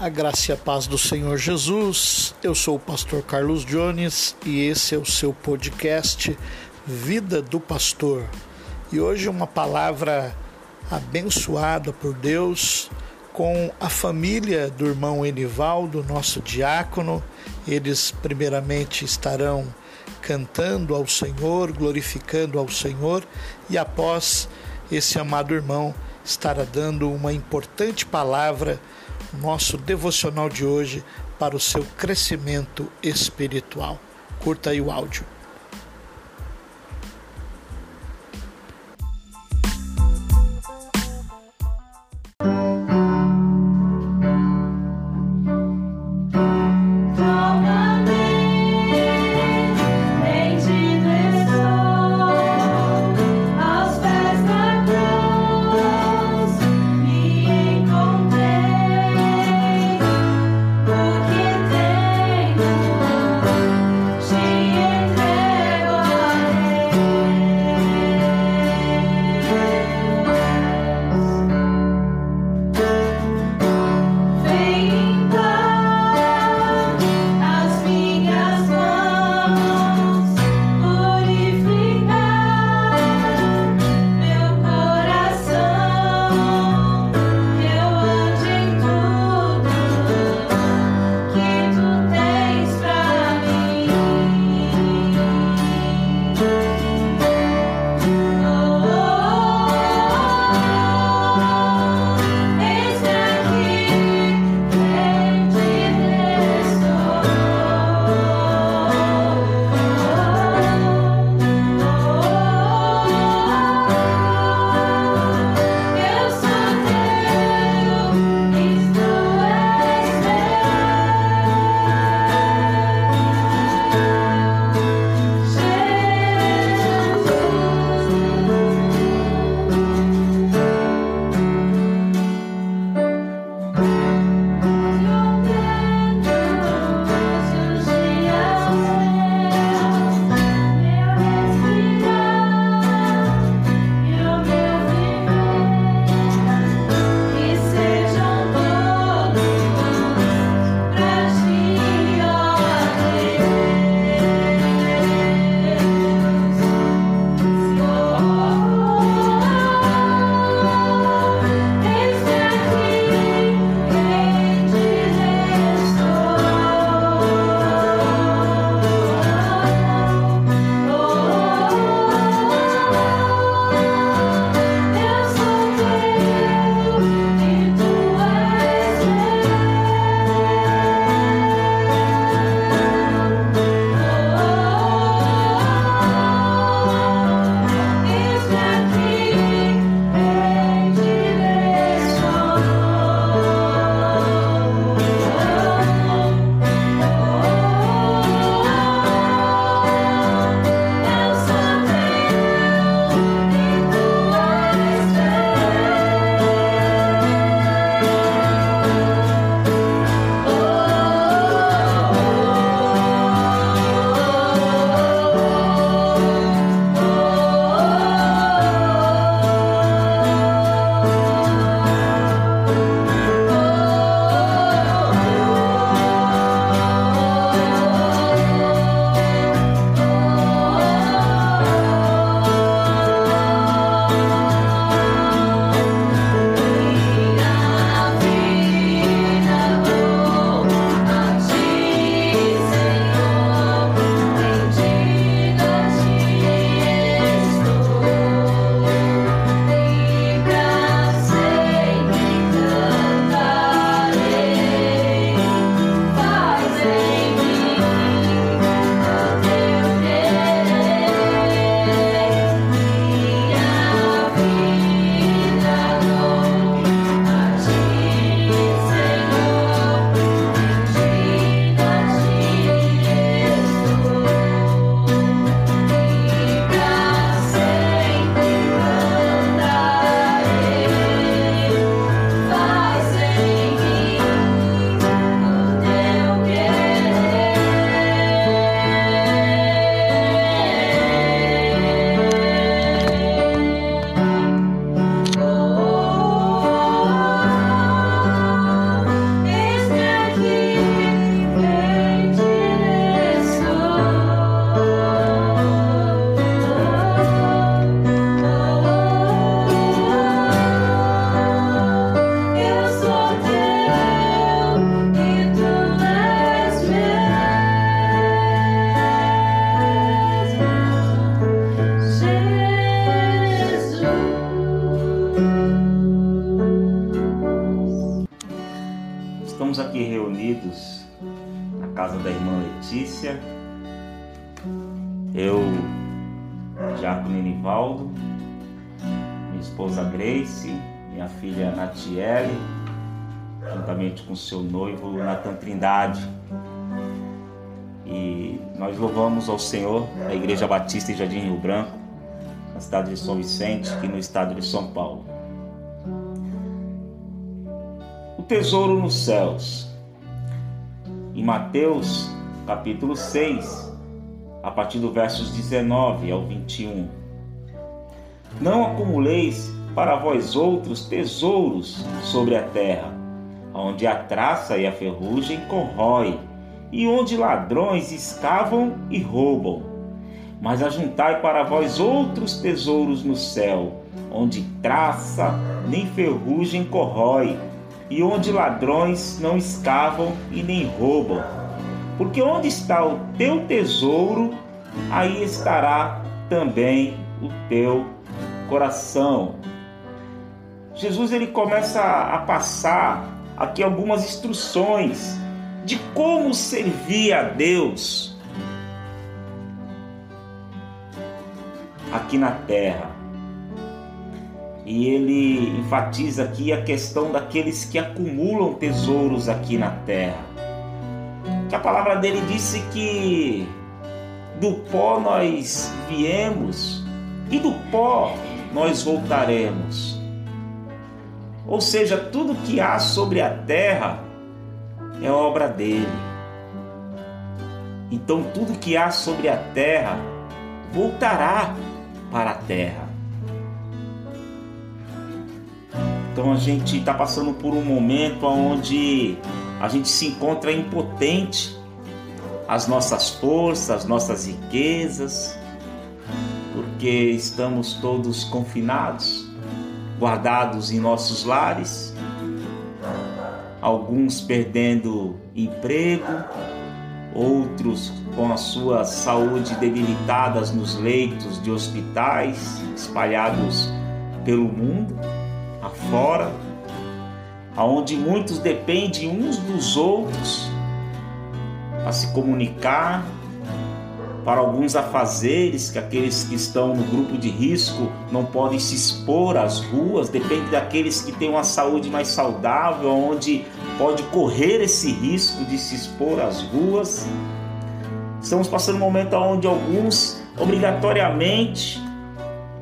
A graça e a paz do Senhor Jesus. Eu sou o pastor Carlos Jones e esse é o seu podcast Vida do Pastor. E hoje uma palavra abençoada por Deus com a família do irmão Enivaldo, nosso diácono. Eles primeiramente estarão cantando ao Senhor, glorificando ao Senhor e após esse amado irmão estará dando uma importante palavra nosso devocional de hoje para o seu crescimento espiritual. Curta aí o áudio. Diácono Enivaldo, minha esposa Grace, minha filha Natiele, juntamente com seu noivo Natan Trindade. E nós louvamos ao Senhor, a Igreja Batista em Jardim Rio Branco, na cidade de São Vicente, aqui no estado de São Paulo. O tesouro nos céus. Em Mateus, capítulo 6, a partir do versos 19 ao 21. Não acumuleis para vós outros tesouros sobre a terra, onde a traça e a ferrugem corrói, e onde ladrões escavam e roubam. Mas ajuntai para vós outros tesouros no céu, onde traça nem ferrugem corrói, e onde ladrões não escavam e nem roubam. Porque onde está o teu tesouro, aí estará também o teu coração. Jesus ele começa a passar aqui algumas instruções de como servir a Deus aqui na terra. E ele enfatiza aqui a questão daqueles que acumulam tesouros aqui na terra. Que a palavra dele disse que do pó nós viemos e do pó nós voltaremos. Ou seja, tudo que há sobre a terra é obra dele. Então, tudo que há sobre a terra voltará para a terra. Então, a gente está passando por um momento onde a gente se encontra impotente. As nossas forças, as nossas riquezas, porque estamos todos confinados, guardados em nossos lares, alguns perdendo emprego, outros com a sua saúde debilitadas nos leitos de hospitais espalhados pelo mundo afora, aonde muitos dependem uns dos outros para se comunicar, para alguns afazeres que aqueles que estão no grupo de risco não podem se expor às ruas, depende daqueles que têm uma saúde mais saudável, onde pode correr esse risco de se expor às ruas. Estamos passando um momento onde alguns obrigatoriamente,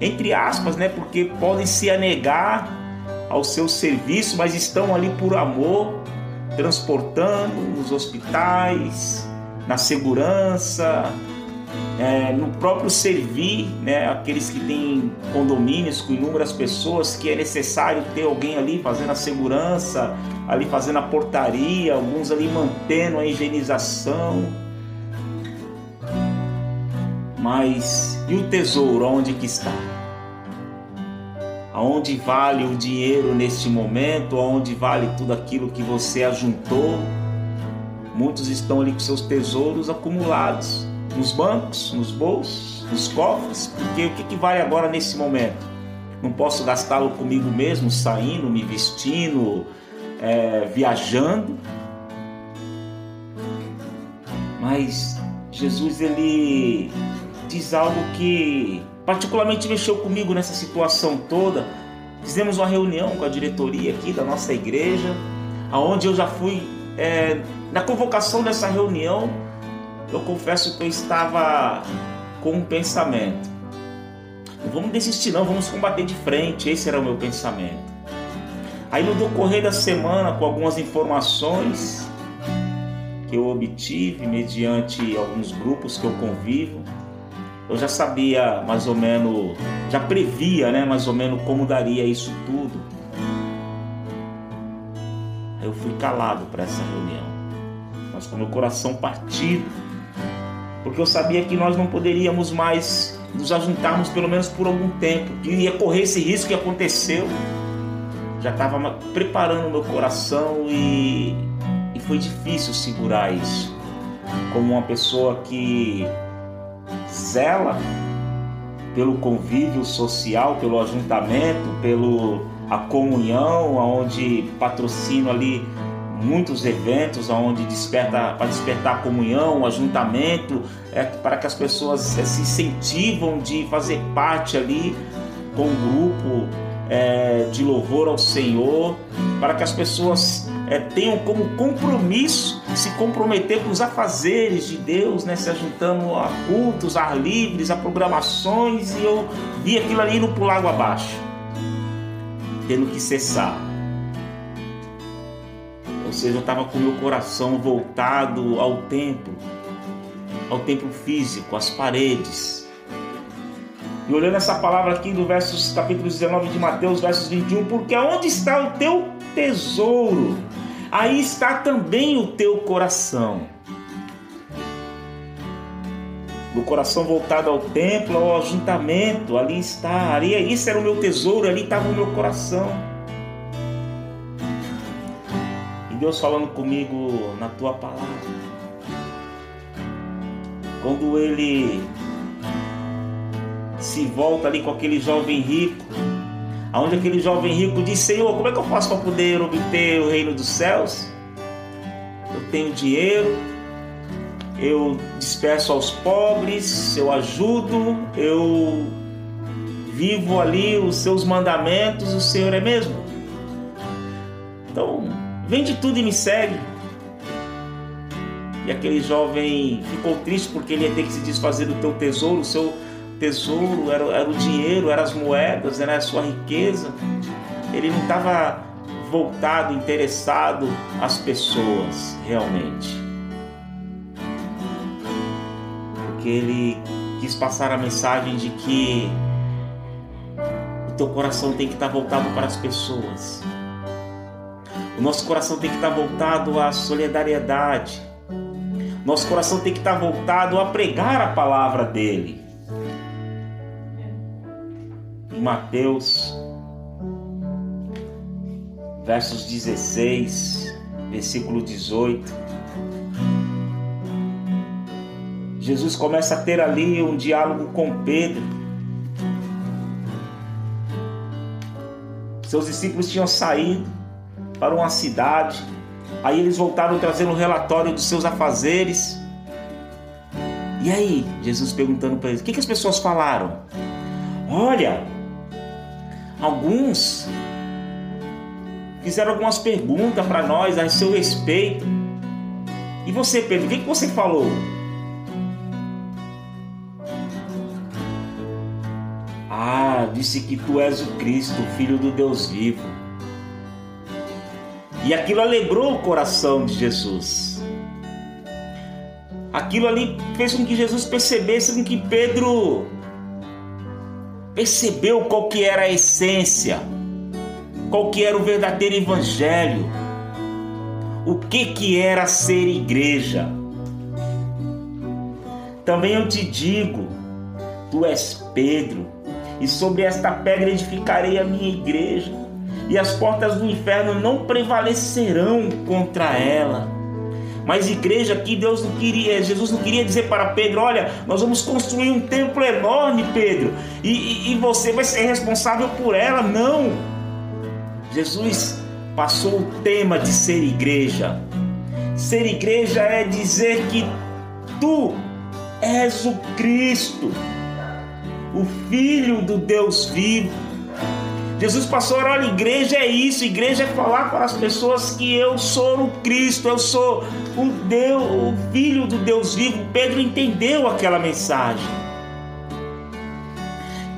entre aspas, né, porque podem se anegar ao seu serviço, mas estão ali por amor, transportando nos hospitais, na segurança, é, no próprio servir, né, aqueles que têm condomínios com inúmeras pessoas, que é necessário ter alguém ali fazendo a segurança, ali fazendo a portaria, alguns ali mantendo a higienização. Mas e o tesouro, onde que está? Aonde vale o dinheiro neste momento, aonde vale tudo aquilo que você ajuntou. Muitos estão ali com seus tesouros acumulados nos bancos, nos bolsos, nos cofres, porque o que, que vale agora nesse momento? Não posso gastá-lo comigo mesmo, saindo, me vestindo, é, viajando. Mas Jesus ele diz algo que particularmente mexeu comigo nessa situação toda. Fizemos uma reunião com a diretoria aqui da nossa igreja, aonde eu já fui é, na convocação dessa reunião. Eu confesso que eu estava com um pensamento: não vamos desistir, não, vamos combater de frente. Esse era o meu pensamento. Aí no decorrer da semana, com algumas informações que eu obtive mediante alguns grupos que eu convivo, eu já sabia mais ou menos, já previa, né, mais ou menos como daria isso tudo. Eu fui calado para essa reunião, mas com meu coração partido, porque eu sabia que nós não poderíamos mais nos ajuntarmos pelo menos por algum tempo, que ia correr esse risco que aconteceu. Já estava preparando meu coração e, e foi difícil segurar isso. Como uma pessoa que zela pelo convívio social, pelo ajuntamento, pelo a comunhão, onde patrocino ali muitos eventos onde desperta para despertar a comunhão, o ajuntamento, é, para que as pessoas é, se incentivam de fazer parte ali com um grupo é, de louvor ao Senhor, para que as pessoas é, tenham como compromisso se comprometer com os afazeres de Deus, né, se ajuntando a cultos, a ar livres, a programações, e eu vi aquilo ali indo para o lago abaixo, tendo que cessar. Ou seja, eu estava com meu coração voltado ao templo, ao templo físico, às paredes, e olhando essa palavra aqui do versos capítulo 19 de Mateus, versos 21, porque onde está o teu tesouro, aí está também o teu coração. No coração voltado ao templo, ao ajuntamento, ali está, ali, isso era o meu tesouro, ali estava o meu coração. E Deus falando comigo na tua palavra. Quando Ele se volta ali com aquele jovem rico, aonde aquele jovem rico diz: Senhor, como é que eu faço para poder obter o reino dos céus? Eu tenho dinheiro, eu disperso aos pobres, eu ajudo, eu vivo ali os seus mandamentos, o Senhor é mesmo? Então, vende tudo e me segue. E aquele jovem ficou triste porque ele ia ter que se desfazer do teu tesouro, o seu tesouro, era, era o dinheiro, eram as moedas, era a sua riqueza. Ele não estava voltado, interessado às pessoas realmente. Porque ele quis passar a mensagem de que o teu coração tem que estar voltado para as pessoas. O nosso coração tem que estar voltado à solidariedade. Nosso coração tem que estar voltado a pregar a palavra dele. Mateus, versos 16, versículo 18. Jesus começa a ter ali um diálogo com Pedro. Seus discípulos tinham saído para uma cidade, aí eles voltaram trazendo um relatório dos seus afazeres. E aí, Jesus perguntando para eles: o que, que as pessoas falaram? Olha, Alguns fizeram algumas perguntas para nós a seu respeito. E você, Pedro, o que, que você falou? Ah, disse que tu és o Cristo, Filho do Deus vivo. E aquilo alegrou o coração de Jesus. Aquilo ali fez com que Jesus percebesse com que Pedro percebeu qual que era a essência, qual que era o verdadeiro evangelho, o que que era ser igreja. Também eu te digo, tu és Pedro, e sobre esta pedra edificarei a minha igreja, e as portas do inferno não prevalecerão contra ela. Mas igreja aqui Deus não queria, Jesus não queria dizer para Pedro, olha, nós vamos construir um templo enorme, Pedro, e, e, e você vai ser responsável por ela. Não. Jesus passou o tema de ser igreja. Ser igreja é dizer que tu és o Cristo, o Filho do Deus vivo Jesus passou a orar, olha, igreja é isso, igreja é falar para as pessoas que eu sou o Cristo, eu sou o Deus, o Filho do Deus vivo. Pedro entendeu aquela mensagem.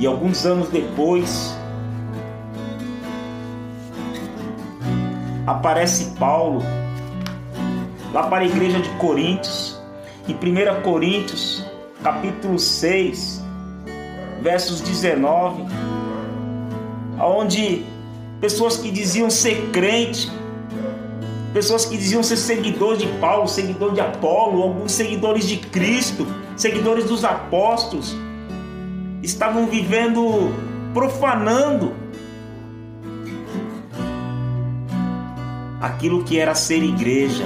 E alguns anos depois, aparece Paulo lá para a igreja de Coríntios, em 1 Coríntios, capítulo 6, versos 19 onde pessoas que diziam ser crente, pessoas que diziam ser seguidores de Paulo, seguidores de Apolo, alguns seguidores de Cristo, seguidores dos apóstolos, estavam vivendo profanando aquilo que era ser igreja.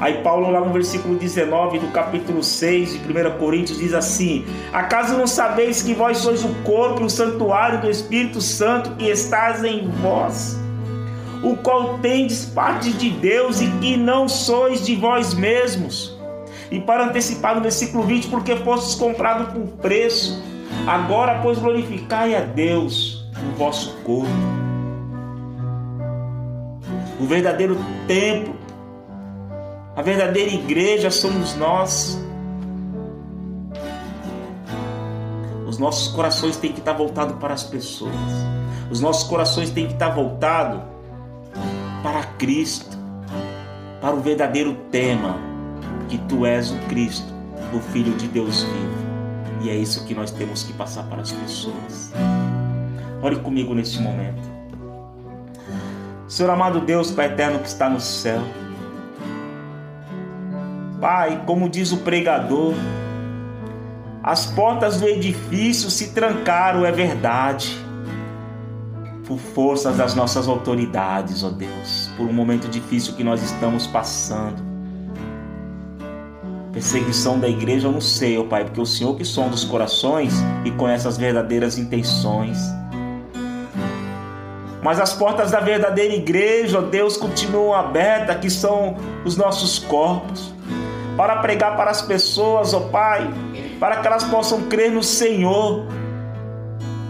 Aí Paulo lá no versículo 19 do capítulo 6 de 1 Coríntios diz assim: Acaso não sabeis que vós sois o corpo e o santuário do Espírito Santo que estás em vós, o qual tendes parte de Deus e que não sois de vós mesmos. E para antecipar no versículo 20, porque fostes comprado por preço, agora pois glorificai a Deus no vosso corpo. O verdadeiro templo, a verdadeira igreja somos nós. Os nossos corações têm que estar voltados para as pessoas. Os nossos corações têm que estar voltados para Cristo, para o verdadeiro tema, que tu és o Cristo, o Filho de Deus vivo. E é isso que nós temos que passar para as pessoas. Ore comigo neste momento. Senhor amado Deus, Pai eterno que está no céu. Pai, como diz o pregador, as portas do edifício se trancaram, é verdade por forças das nossas autoridades, ó Deus, por um momento difícil que nós estamos passando. Perseguição da igreja, eu não sei, ó Pai, porque o Senhor que sonda os corações e conhece as verdadeiras intenções. Mas as portas da verdadeira igreja, ó Deus, continuam abertas, que são os nossos corpos, para pregar para as pessoas, ó Pai, para que elas possam crer no Senhor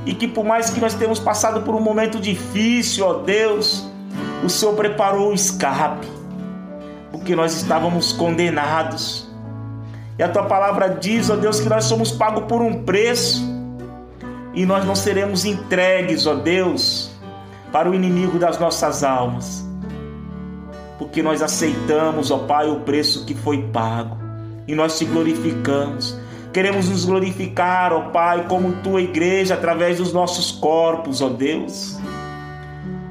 e que por mais que nós tenhamos passado por um momento difícil, ó Deus, o Senhor preparou o escape, porque nós estávamos condenados. E a tua palavra diz, ó Deus, que nós somos pagos por um preço e nós não seremos entregues, ó Deus, para o inimigo das nossas almas. Porque nós aceitamos, ó Pai, o preço que foi pago e nós te glorificamos Queremos nos glorificar, ó Pai, como tua igreja, através dos nossos corpos, ó Deus.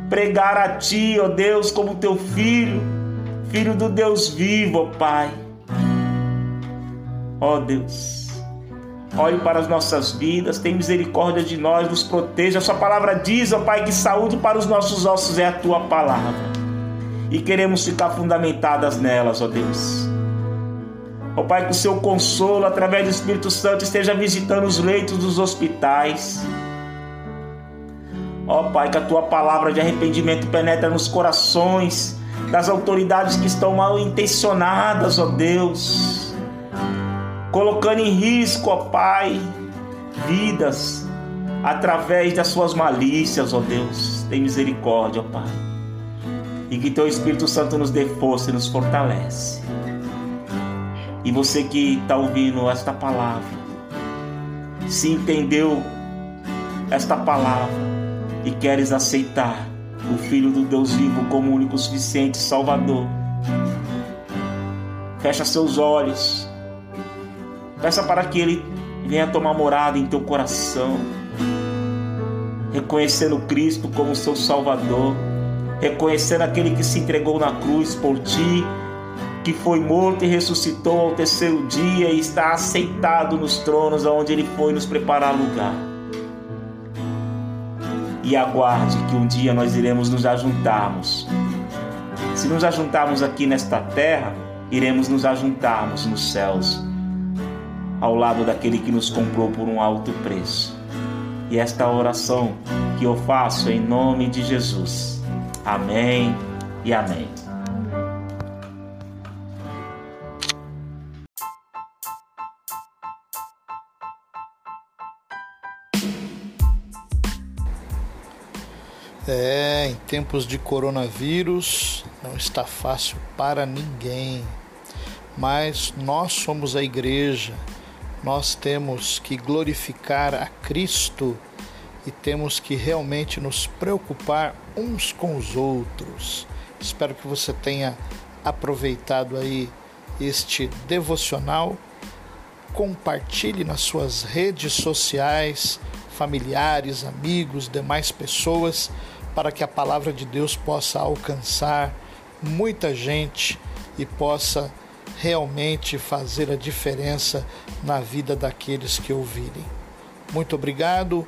Pregar a ti, ó Deus, como teu filho, filho do Deus vivo, ó Pai. Ó Deus, olhe para as nossas vidas, tem misericórdia de nós, nos proteja. A sua palavra diz, ó Pai, que saúde para os nossos ossos é a tua palavra. E queremos ficar fundamentadas nelas, ó Deus. Ó Pai, que o seu consolo, através do Espírito Santo, esteja visitando os leitos dos hospitais. Ó Pai, que a tua palavra de arrependimento penetre nos corações das autoridades que estão mal intencionadas, ó Deus, colocando em risco, ó Pai, vidas através das suas malícias, ó Deus. Tem misericórdia, ó Pai. E que teu Espírito Santo nos dê força e nos fortalece. E você que está ouvindo esta palavra, se entendeu esta palavra e queres aceitar o Filho do Deus vivo como único suficiente Salvador, fecha seus olhos, peça para que Ele venha tomar morada em teu coração, reconhecendo Cristo como seu Salvador, reconhecendo aquele que se entregou na cruz por ti que foi morto e ressuscitou ao terceiro dia e está aceitado nos tronos aonde ele foi nos preparar lugar. E aguarde que um dia nós iremos nos ajuntarmos. Se nos ajuntarmos aqui nesta terra, iremos nos ajuntarmos nos céus, ao lado daquele que nos comprou por um alto preço. E esta oração que eu faço em nome de Jesus. Amém e amém. É, em tempos de coronavírus não está fácil para ninguém, mas nós somos a igreja, nós temos que glorificar a Cristo e temos que realmente nos preocupar uns com os outros. Espero que você tenha aproveitado aí este devocional. Compartilhe nas suas redes sociais, familiares, amigos, demais pessoas para que a palavra de Deus possa alcançar muita gente e possa realmente fazer a diferença na vida daqueles que ouvirem. Muito obrigado,